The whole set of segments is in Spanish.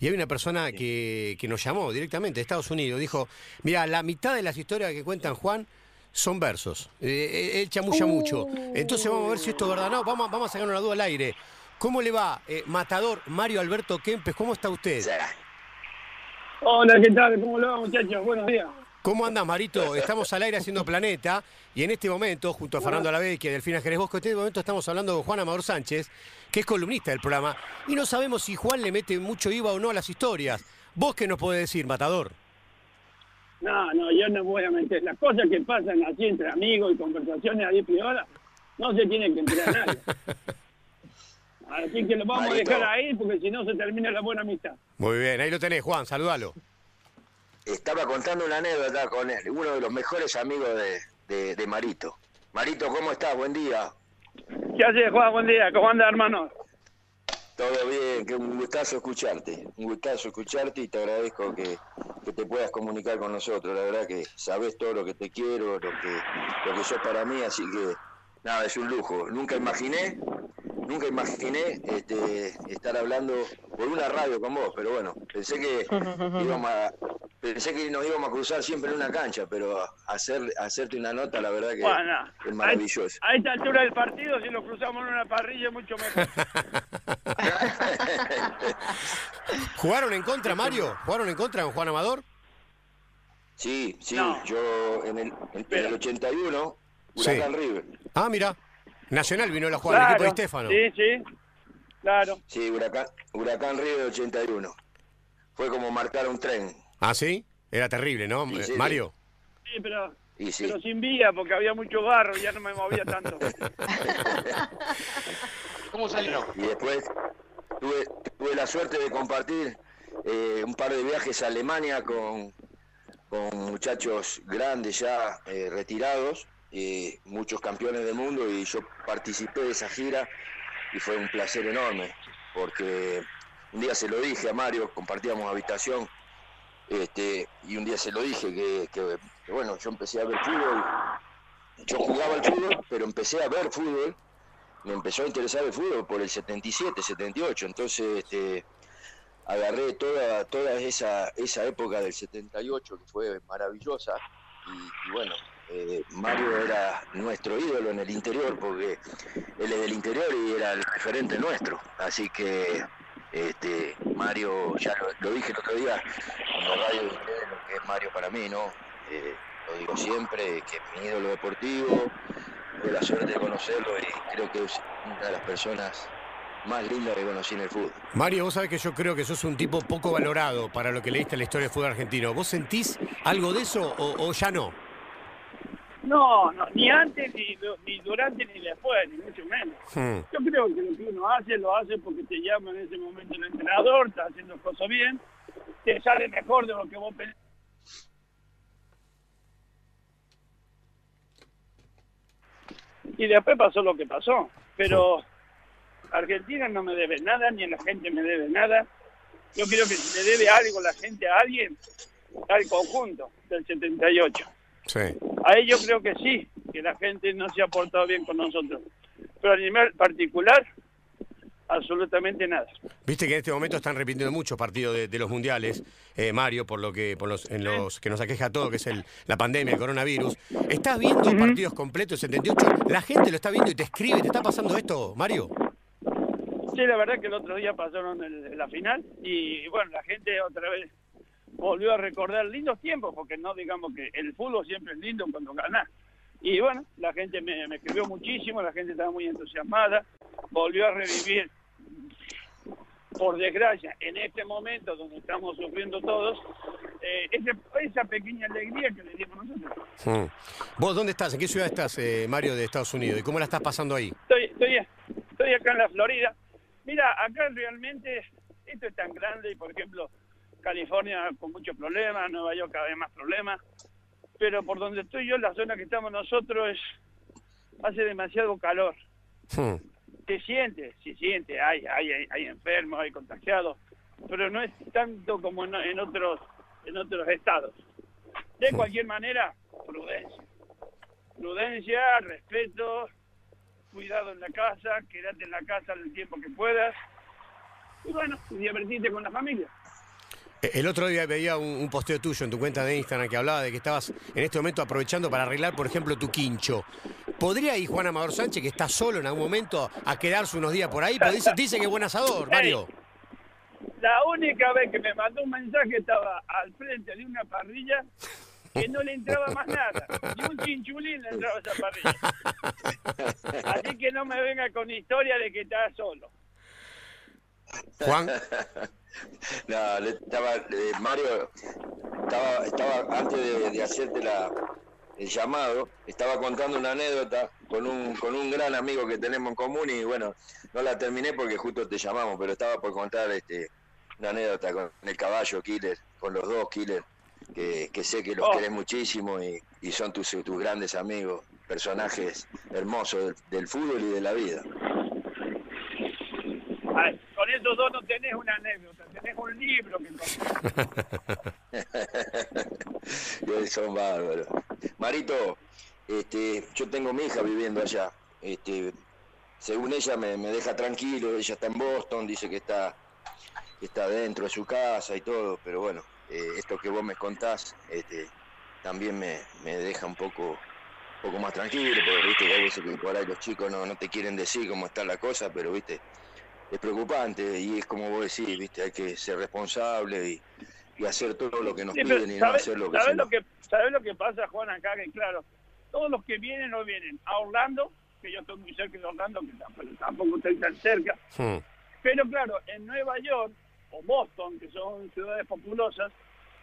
Y hay una persona que, que nos llamó directamente de Estados Unidos. Dijo, mira, la mitad de las historias que cuentan Juan son versos. Eh, él chamulla mucho. Entonces vamos a ver si esto es verdad. No, vamos, vamos a sacar una duda al aire. ¿Cómo le va, eh, Matador Mario Alberto Kempes? ¿Cómo está usted? Hola, ¿qué tal? ¿Cómo le va, muchachos? Buenos días. ¿Cómo anda, Marito? Estamos al aire haciendo Planeta y en este momento, junto a Fernando Alavecchia y Delfina Jerez Bosco, en este momento estamos hablando con Juan Amador Sánchez, que es columnista del programa, y no sabemos si Juan le mete mucho IVA o no a las historias. ¿Vos qué nos podés decir, Matador? No, no, yo no voy a meter. Las cosas que pasan así entre amigos y conversaciones a 10 horas, no se tienen que enterar nadie. Así que lo vamos a dejar ahí porque si no se termina la buena amistad. Muy bien, ahí lo tenés, Juan, saludalo. Estaba contando una anécdota con él, uno de los mejores amigos de, de, Marito. Marito, ¿cómo estás? Buen día. ¿Qué haces, Juan? Buen día. ¿Cómo anda, hermano? Todo bien, que un gustazo escucharte, un gustazo escucharte y te agradezco que, que, te puedas comunicar con nosotros. La verdad que sabes todo lo que te quiero, lo que, lo que sos para mí, así que nada, es un lujo. Nunca imaginé nunca imaginé este, estar hablando por una radio con vos, pero bueno, pensé que íbamos a, pensé que nos íbamos a cruzar siempre en una cancha, pero hacer, hacerte una nota, la verdad que es maravilloso. A, esta altura del partido, si nos cruzamos en una parrilla, mucho mejor. ¿Jugaron en contra, Mario? ¿Jugaron en contra con Juan Amador? Sí, sí, yo en el, en, el 81, Huracán River. Ah, mira. Nacional vino la jugada, el equipo de Estefano. Sí, sí, claro. Sí, Huracán, Huracán de 81. Fue como marcar un tren. Ah, sí, era terrible, ¿no, Mario? Sí, pero, pero sin vía, porque había mucho barro y ya no me movía tanto. ¿Cómo salió? Y después tuve, tuve la suerte de compartir eh, un par de viajes a Alemania con, con muchachos grandes ya eh, retirados eh, muchos campeones del mundo y yo participé de esa gira y fue un placer enorme porque un día se lo dije a Mario, compartíamos habitación este, y un día se lo dije que, bueno, yo empecé a ver fútbol, yo jugaba al fútbol, pero empecé a ver fútbol, me empezó a interesar el fútbol por el 77, 78, entonces este, agarré toda, toda esa, esa época del 78 que fue maravillosa. Y bueno, eh, Mario era nuestro ídolo en el interior porque él es del interior y era el referente nuestro. Así que este, Mario, ya lo, dije el otro día la radio de ustedes, lo que es Mario para mí, ¿no? Eh, lo digo siempre, que es mi ídolo deportivo, tuve la suerte de conocerlo y creo que es una de las personas más lindas que conocí en el fútbol. Mario, vos sabés que yo creo que sos un tipo poco valorado para lo que leíste en la historia del fútbol argentino. ¿Vos sentís algo de eso o ya no? No, no, ni antes, ni, ni durante, ni después, ni mucho menos. Hmm. Yo creo que lo que uno hace, lo hace porque te llama en ese momento el entrenador, está haciendo cosas bien, te sale mejor de lo que vos pensás. Y después pasó lo que pasó. Pero Argentina no me debe nada, ni la gente me debe nada. Yo creo que si le debe algo la gente a alguien, al conjunto del 78. Sí. A ellos creo que sí, que la gente no se ha portado bien con nosotros. Pero a nivel particular, absolutamente nada. Viste que en este momento están repitiendo muchos partidos de, los mundiales, eh, Mario, por lo que por los, en los que nos aqueja a todo, que es el, la pandemia, el coronavirus. ¿Estás viendo partidos completos 78? ¿La gente lo está viendo y te escribe? ¿Te está pasando esto, Mario? Sí, la verdad que el otro día pasaron la final y bueno, la gente otra vez volvió a recordar lindos tiempos, porque no digamos que el fútbol siempre es lindo cuando gana. Y bueno, la gente me, escribió muchísimo, la gente estaba muy entusiasmada, volvió a revivir, por desgracia, en este momento donde estamos sufriendo todos, eh, esa pequeña alegría que le dimos nosotros. ¿Vos dónde estás? ¿En qué ciudad estás, eh, Mario, de Estados Unidos? ¿Y cómo la estás pasando ahí? Estoy, estoy, estoy acá en la Florida. Mira, acá realmente esto es tan grande y, por ejemplo, California con muchos problemas, Nueva York cada vez más problemas, pero por donde estoy yo, la zona que estamos nosotros, es hace demasiado calor. Hmm. Se siente, se siente, hay, hay, hay enfermos, hay contagiados, pero no es tanto como en, otros en otros estados. De hmm. cualquier manera, prudencia. Prudencia, respeto, cuidado en la casa, quédate en la casa el tiempo que puedas y bueno, divertirte con la familia. Eh, El otro día veía un, un posteo tuyo en tu cuenta de Instagram que hablaba de que estabas en este momento aprovechando para arreglar, por ejemplo, tu quincho. ¿Podría ir Juan Amador Sánchez, que está solo en algún momento, a quedarse unos días por ahí? Porque dice, dice que es buen asador, Mario. La única vez que me mandó un mensaje estaba al frente de una parrilla que no le entraba más nada. Ni un chinchulín le entraba a esa parrilla. Así que no me venga con historia de que está solo. Juan, No, le estaba, eh, Mario, estaba, estaba antes de, de hacerte la, el llamado, estaba contando una anécdota con un, con un gran amigo que tenemos en común y bueno, no la terminé porque justo te llamamos, pero estaba por contar este, una anécdota con el caballo Killer, con los dos Killer, que, que sé que los Oh. querés muchísimo y, y son tus, tus grandes amigos, personajes hermosos del, del fútbol y de la vida. Ay, con esos dos no tenés una anécdota, tenés un libro que son bárbaros. Marito, este, yo tengo mi hija viviendo allá. Este, según ella me, deja tranquilo, ella está en Boston, dice que está, está dentro de su casa y todo, pero bueno, eh, esto que vos me contás este, también me, me deja un poco, un poco más tranquilo, porque viste que que por ahí los chicos no, no te quieren decir cómo está la cosa, pero viste, es preocupante y es como vos decís, viste, hay que ser responsable y, y hacer todo lo que nos Sí, pero piden y no ¿sabes, hacer lo que sabes se lo que ¿sabes lo que pasa, Juan, acá? Que claro, todos los que vienen no vienen a Orlando, que yo estoy muy cerca de Orlando, que tampoco, tampoco estoy tan cerca, hmm, pero claro, en Nueva York o Boston, que son ciudades populosas,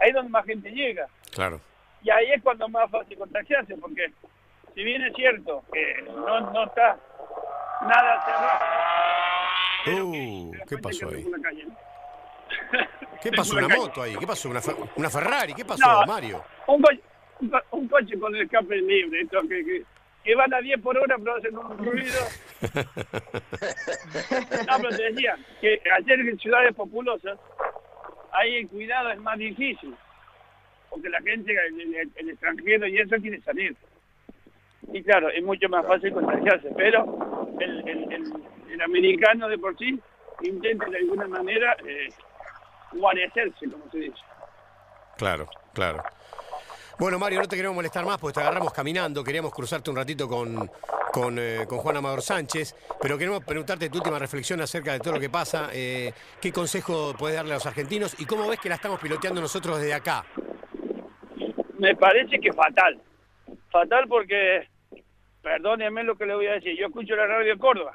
ahí es donde más gente llega. claro. Y ahí es cuando más fácil contagiarse, porque si bien es cierto que no, no está nada cerrado... Uh, ¿qué pasó ahí? ¿Qué pasó? ¿Una moto ahí? ¿Qué pasó? ¿Una, Fer- una Ferrari? ¿Qué pasó, No. Mario? un, co- un co- un coche con el escape libre, esto que, que, que van a 10 por hora pero hacen un ruido. No, pero te decía que ayer en ciudades populosas, ahí el cuidado es más difícil, porque la gente, el, el- el extranjero y eso quiere salir. Y claro, es mucho más fácil contagiarse, pero el- el americano de por sí intenta de alguna manera eh, guarecerse, como se dice. Claro, claro. Bueno, Mario, no te queremos molestar más porque te agarramos caminando. Queríamos cruzarte un ratito con, con, eh, con Juan Amador Sánchez, pero queremos preguntarte tu última reflexión acerca de todo lo que pasa. Eh, ¿Qué consejo puedes darle a los argentinos y cómo ves que la estamos piloteando nosotros desde acá? Me parece que fatal. Fatal porque, perdóneme lo que le voy a decir, yo escucho la radio de Córdoba.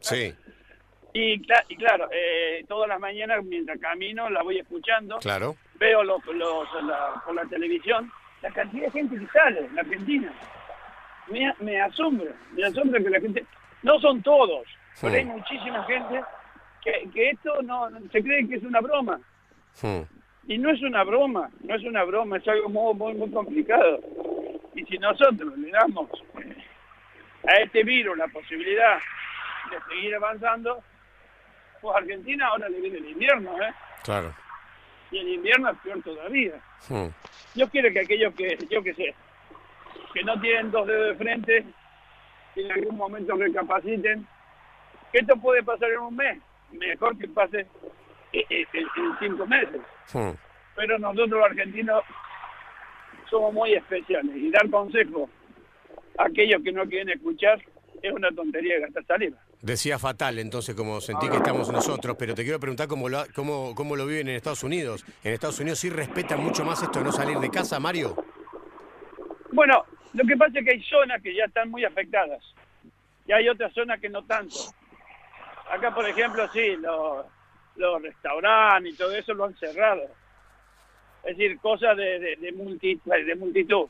Sí, y, cla- y claro, eh, todas las mañanas mientras camino la voy escuchando, claro. veo los, los, la- por la televisión la cantidad de gente que sale en Argentina. Me, me asombra, me asombra que la gente, no son todos, pero hay muchísima gente que, que esto no, se cree que es una broma. Hmm, Y no es una broma, no es una broma, es algo muy, muy, muy complicado. Y si nosotros le damos eh, a este virus la posibilidad de seguir avanzando, pues a Argentina ahora le viene el invierno, ¿eh? Claro. Y el invierno es peor todavía. Hmm, Yo quiero que aquellos que, yo que sé, que no tienen dos dedos de frente, que en algún momento recapaciten, que esto puede pasar en un mes, mejor que pase en, en cinco meses. hmm. pero nosotros los argentinos somos muy especiales y dar consejos a aquellos que no quieren escuchar es una tontería gastar saliva. Decía fatal, entonces, como sentí que estamos nosotros, pero te quiero preguntar cómo lo, cómo, cómo lo viven en Estados Unidos. ¿En Estados Unidos sí respetan mucho más esto de no salir de casa, Mario? Bueno, lo que pasa es que hay zonas que ya están muy afectadas y hay otras zonas que no tanto. Acá, por ejemplo, sí, los, los restaurantes y todo eso lo han cerrado. Es decir, cosas de, de, de, multi- de multitud.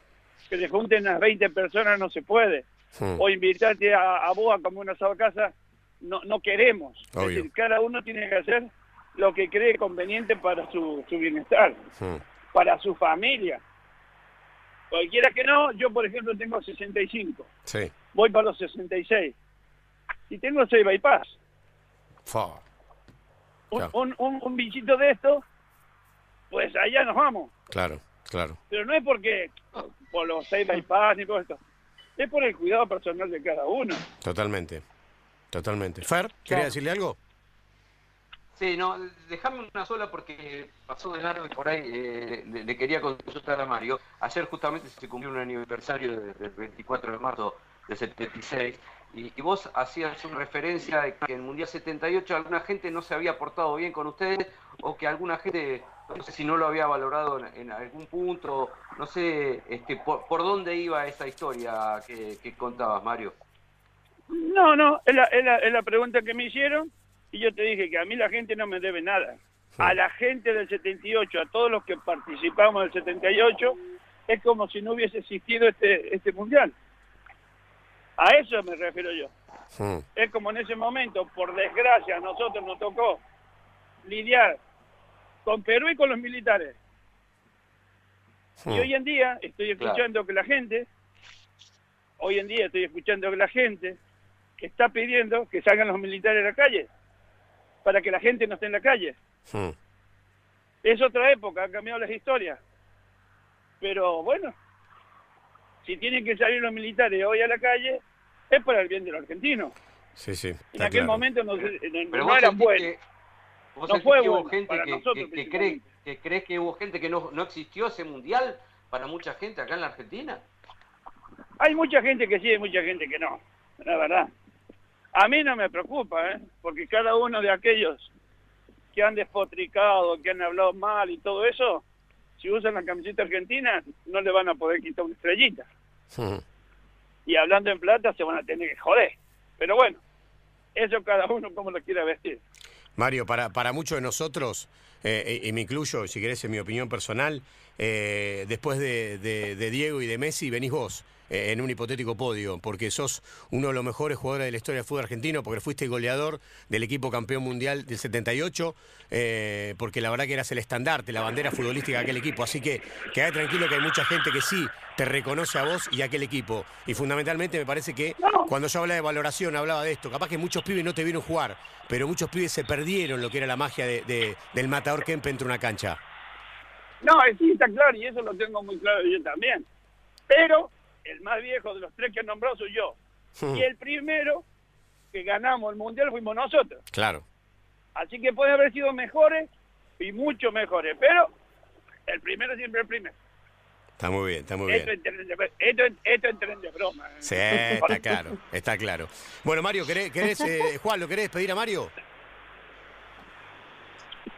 Que se junten unas 20 personas no se puede. Hmm, o invitarte a, a vos a comer una asado a casa, no, no queremos. Obvio. Es decir, cada uno tiene que hacer lo que cree conveniente para su, su bienestar, hmm. para su familia. Cualquiera que no, yo por ejemplo tengo 65, Sí. voy para los 66 y tengo 6 bypass. Un, Claro. un, un, un bichito de esto, pues allá nos vamos. Claro, claro. Pero no es porque por los 6 bypass ni por esto, es por el cuidado personal de cada uno. Totalmente. Totalmente. Fer, ¿quería Claro. decirle algo? Sí, no, déjame una sola porque pasó de largo y por ahí eh, le, quería consultar a Mario. Ayer justamente se cumplió un aniversario del 24 de marzo del 76 y, y, vos hacías una referencia de que en el Mundial 78 alguna gente no se había portado bien con ustedes o que alguna gente, no sé si no lo había valorado en, algún punto, no sé este, por, dónde iba esa historia que, contabas, Mario. No, no, es la, es la pregunta que me hicieron y yo te dije que a mí la gente no me debe nada. A la gente del 78, a todos los que participamos del 78, es como si no hubiese existido este, este mundial. A eso me refiero yo. Es como en ese momento, por desgracia, a nosotros nos tocó lidiar con Perú y con los militares. Y hoy en día estoy escuchando que la gente, hoy en día estoy escuchando que la gente está pidiendo que salgan los militares a la calle para que la gente no esté en la calle. Hmm. Es otra época, han cambiado las historias. Pero bueno, si tienen que salir los militares hoy a la calle, es para el bien de los argentinos. Sí, sí. En aquel momento no, no, era bueno. no fue que hubo gente que, que, cree, que crees que hubo gente que no, no existió ese mundial para mucha gente acá en la Argentina. Hay mucha gente que sí, hay mucha gente que no, la verdad. A mí no me preocupa, ¿eh? porque cada uno de aquellos que han despotricado, que han hablado mal y todo eso, si usan la camiseta argentina, no le van a poder quitar una estrellita. Y hablando en plata, se van a tener que joder. Pero bueno, eso cada uno como lo quiera vestir. Mario, para, para muchos de nosotros, eh, y me incluyo, si querés, en mi opinión personal, eh, después de, de Diego y de Messi, venís vos. Eh, en un hipotético podio, porque sos uno de los mejores jugadores de la historia del fútbol argentino, porque fuiste goleador del equipo campeón mundial del 78, eh, porque la verdad que eras el estandarte, la bandera futbolística de aquel equipo. Así que quedá tranquilo que hay mucha gente que sí te reconoce a vos y a aquel equipo. Y fundamentalmente me parece que cuando yo hablaba de valoración, hablaba de esto. Capaz que muchos pibes no te vieron jugar, pero muchos pibes se perdieron lo que era la magia de, del matador Kemp entre una cancha. No, sí, está claro, y eso lo tengo muy claro yo también. Pero el más viejo de los tres que han nombrado soy yo. Hmm. Y el primero que ganamos el mundial fuimos nosotros. Claro. Así que puede haber sido mejores y mucho mejores, pero el primero siempre el primero. Está muy bien, está muy bien. Esto, esto, es de broma. ¿eh? Sí, está claro, está claro. Bueno, Mario, ¿querés, querés eh, Juan, ¿lo querés despedir a Mario?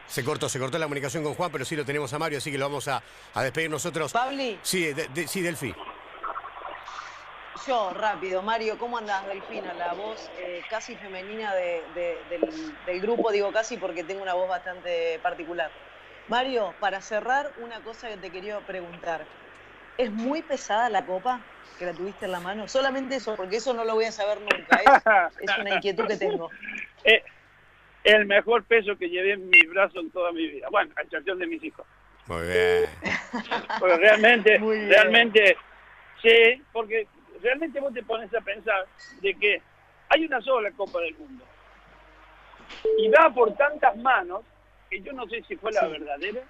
Se cortó, se cortó la comunicación con Juan, pero sí lo tenemos a Mario, así que lo vamos a, despedir nosotros. Pabli. Sí, sí, Delfi. Yo, rápido, Mario, ¿cómo andás, Delfina? La voz eh, casi femenina del, grupo, digo casi porque tengo una voz bastante particular. Mario, para cerrar, una cosa que te quería preguntar. ¿Es muy pesada la copa que la tuviste en la mano? Solamente eso, porque eso no lo voy a saber nunca. Es, una inquietud que tengo. Es el mejor peso que llevé en mi brazo en toda mi vida. Bueno, a excepción de mis hijos. Muy bien. Porque realmente, realmente, sí, porque realmente vos te pones a pensar de que hay una sola Copa del Mundo y va por tantas manos que yo no sé si fue la verdadera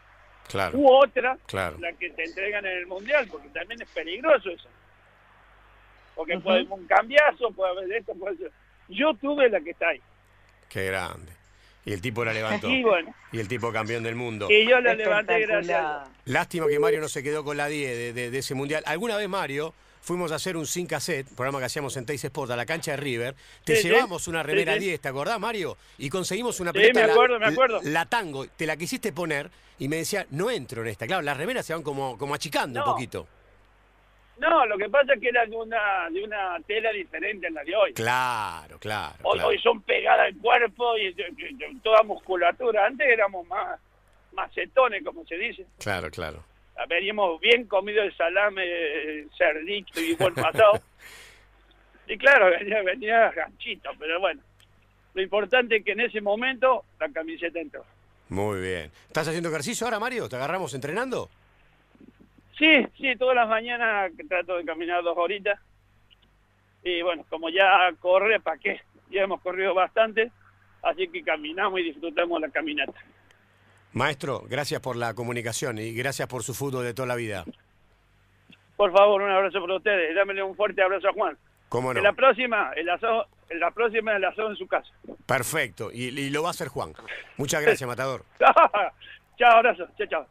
claro. u otra la que te entregan en el Mundial, porque también es peligroso eso. Porque puede haber un cambiazo, puede haber esto, puede ser. Yo tuve la que está ahí. Qué grande. Y el tipo la levantó. Y, bueno, y el tipo campeón del mundo. Y yo la levanté gracias. Lástima que Mario no se quedó con la 10 de, de ese mundial. ¿Alguna vez Mario fuimos a hacer un sin cassette, programa que hacíamos en Teis Sport, a la cancha de River. Te llevamos una remera 10, ¿te acordás, Mario? Y conseguimos una pelota. me acuerdo, me acuerdo. La, tango, te la quisiste poner y me decía, no entro en esta. Claro, las remeras se van como, como achicando un poquito. No, lo que pasa es que era de una, de una tela diferente en la de hoy. Claro, claro. Hoy, son pegadas al cuerpo y, toda musculatura. Antes éramos más macetones, como se dice. Claro, claro veníamos bien comido el salame, el cerdito y buen pasado. y claro, venía, venía ganchito, pero bueno. Lo importante es que en ese momento la camiseta entró. Muy bien. ¿Estás haciendo ejercicio ahora, Mario? ¿Te agarramos entrenando? Sí, sí, todas las mañanas trato de caminar dos horitas. Y bueno, como ya corre, ¿para qué? Ya hemos corrido bastante, así que caminamos y disfrutamos la caminata. Maestro, gracias por la comunicación y gracias por su fútbol de toda la vida. Por favor, un abrazo para ustedes. Dámele un fuerte abrazo a Juan. ¿Cómo no? En la próxima, el asado, la próxima la hacemos en su casa. Perfecto, y, y lo va a hacer Juan. Muchas gracias, Matador. chao, abrazo. Chao, chao.